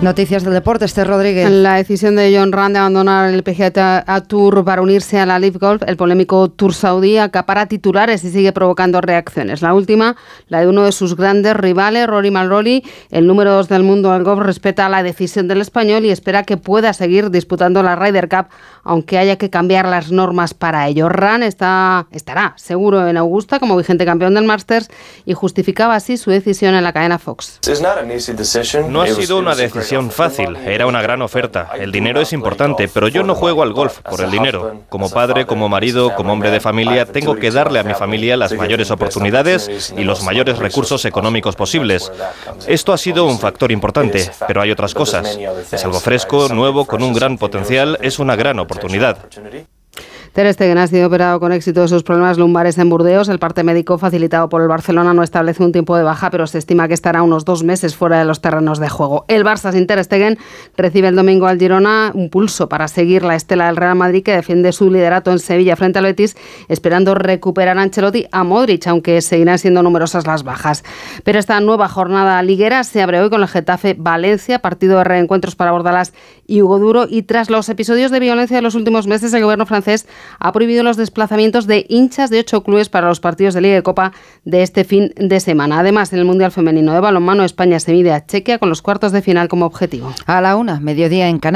Noticias del deporte, este Rodríguez. La decisión de John Rand de abandonar el PGA Tour para unirse a la Live Golf, el polémico Tour Saudí, acapara titulares y sigue provocando reacciones. La última, la de uno de sus grandes rivales, Rory McIlroy, el número dos del mundo del golf, respeta la decisión del español y espera que pueda seguir disputando la Ryder Cup, aunque haya que cambiar las normas para ello. Rand está, estará seguro en Augusta como vigente campeón del Masters y justificaba así su decisión en la cadena Fox. No ha sido una fácil, era una gran oferta. El dinero es importante, pero yo no juego al golf por el dinero. Como padre, como marido, como hombre de familia, tengo que darle a mi familia las mayores oportunidades y los mayores recursos económicos posibles. Esto ha sido un factor importante, pero hay otras cosas. Es algo fresco, nuevo, con un gran potencial, es una gran oportunidad. Ter Stegen ha sido operado con éxito de sus problemas lumbares en Burdeos. El parte médico facilitado por el Barcelona no establece un tiempo de baja, pero se estima que estará unos dos meses fuera de los terrenos de juego. El Barça sin Ter Stegen recibe el domingo al Girona un pulso para seguir la estela del Real Madrid que defiende su liderato en Sevilla frente al Betis, esperando recuperar a Ancelotti a Modric, aunque seguirán siendo numerosas las bajas. Pero esta nueva jornada liguera se abre hoy con el Getafe Valencia, partido de reencuentros para Bordalás y Hugo Duro, y tras los episodios de violencia de los últimos meses, el gobierno francés ha prohibido los desplazamientos de hinchas de ocho clubes para los partidos de Liga de Copa de este fin de semana. Además, en el Mundial Femenino de Balonmano, España se mide a Chequia con los cuartos de final como objetivo. A la una, mediodía en Canarias.